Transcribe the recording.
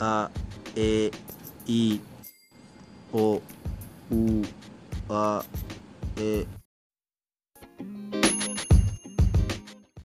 あえいおうあえ